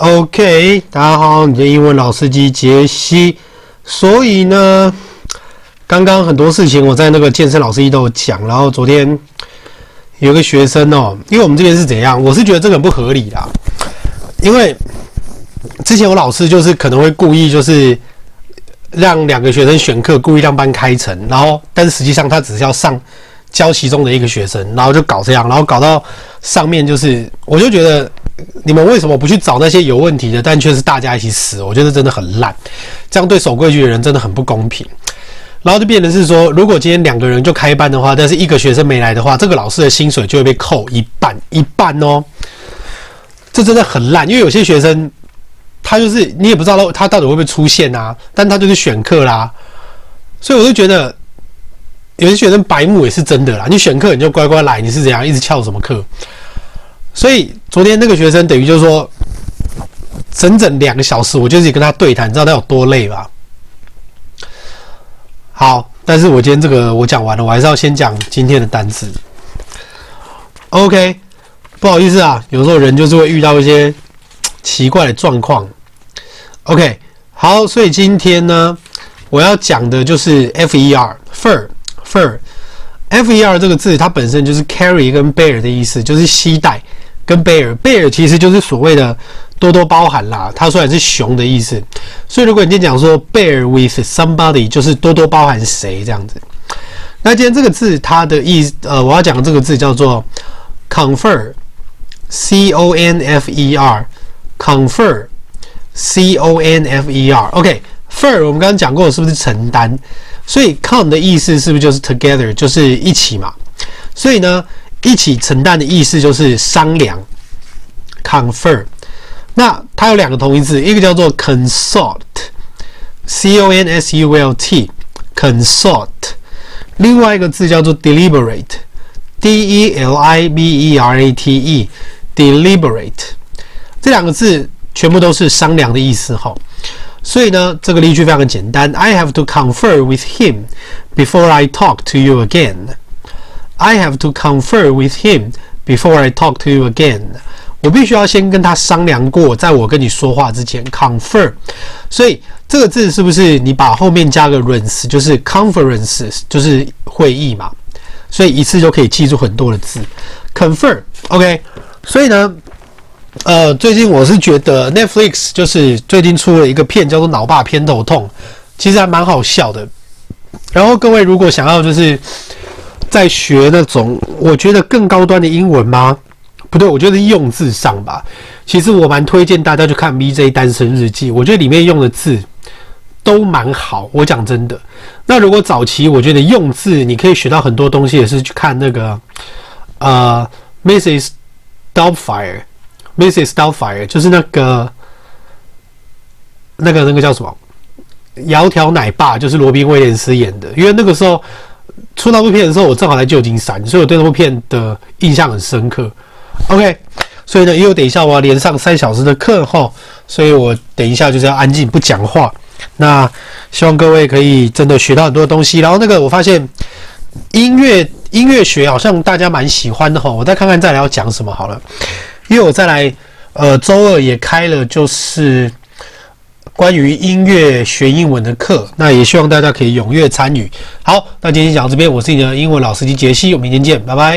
OK，大家好，你的英文老司机杰西。所以呢，刚刚很多事情我在那个健身老师一都有讲。然后昨天有个学生哦，因为我们这边是怎样？我是觉得这个很不合理啦。因为之前我老师就是可能会故意就是让两个学生选课，故意让班开成，然后但实际上他只是要上教其中的一个学生，然后就搞这样，然后搞到上面就是，我就觉得。你们为什么不去找那些有问题的，但却是大家一起死？我觉得真的很烂，这样对守规矩的人真的很不公平。然后就变成是说，如果今天两个人就开班的话，但是一个学生没来的话，这个老师的薪水就会被扣一半，一半哦。这真的很烂，因为有些学生他就是你也不知道他到底会不会出现啊，但他就是选课啦，所以我就觉得有些学生白目也是真的啦。你选课你就乖乖来，你是怎样一直翘什么课？所以昨天那个学生等于就是说，整整两个小时，我就是跟他对谈，你知道他有多累吧？好，但是我今天这个我讲完了，我还是要先讲今天的单词。OK，不好意思啊，有时候人就是会遇到一些奇怪的状况。OK，好，所以今天呢，我要讲的就是 FER，FER，FER 这个字它本身就是 carry 跟 bear 的意思，就是携带。跟 bear，bear 其实就是所谓的多多包涵啦，它虽然是熊的意思，所以如果你今天讲说 bear with somebody，就是多多包涵谁这样子。那今天这个字它的意思，呃，我要讲的这个字叫做 confer，c o n f e r，confer，c o n f e r。OK，fer 我们刚刚讲过是不是承担？所以 con 的意思是不是就是 together，就是一起嘛？所以呢？一起承担的意思就是商量，confer。那它有两个同义字，一个叫做 consult，c o n s u l t，consult。另外一个字叫做 deliberate，d e l i b e r a t e，deliberate。这两个字全部都是商量的意思哈。所以呢，这个例句非常的简单，I have to confer with him before I talk to you again。I have to confer with him before I talk to you again。我必须要先跟他商量过，在我跟你说话之前，confer。所以这个字是不是你把后面加个 rence，就是 conference，就是会议嘛？所以一次就可以记住很多的字，confer。OK。所以呢，呃，最近我是觉得 Netflix 就是最近出了一个片叫做《脑霸偏头痛》，其实还蛮好笑的。然后各位如果想要就是。在学那种我觉得更高端的英文吗？不对，我觉得用字上吧。其实我蛮推荐大家去看《VJ 单身日记》，我觉得里面用的字都蛮好。我讲真的，那如果早期我觉得用字你可以学到很多东西，也是去看那个呃，Mrs. Doubtfire，Mrs. Doubtfire 就是那个那个那个叫什么？窈窕奶爸，就是罗宾威廉斯演的，因为那个时候。出那部片的时候，我正好在旧金山，所以我对那部片的印象很深刻。OK，所以呢，因为等一下我要连上三小时的课后，所以我等一下就是要安静不讲话。那希望各位可以真的学到很多东西。然后那个我发现音乐音乐学好像大家蛮喜欢的哈，我再看看再来要讲什么好了。因为我再来呃周二也开了就是。关于音乐学英文的课，那也希望大家可以踊跃参与。好，那今天讲到这边，我是你的英文老司机杰西，我们明天见，拜拜。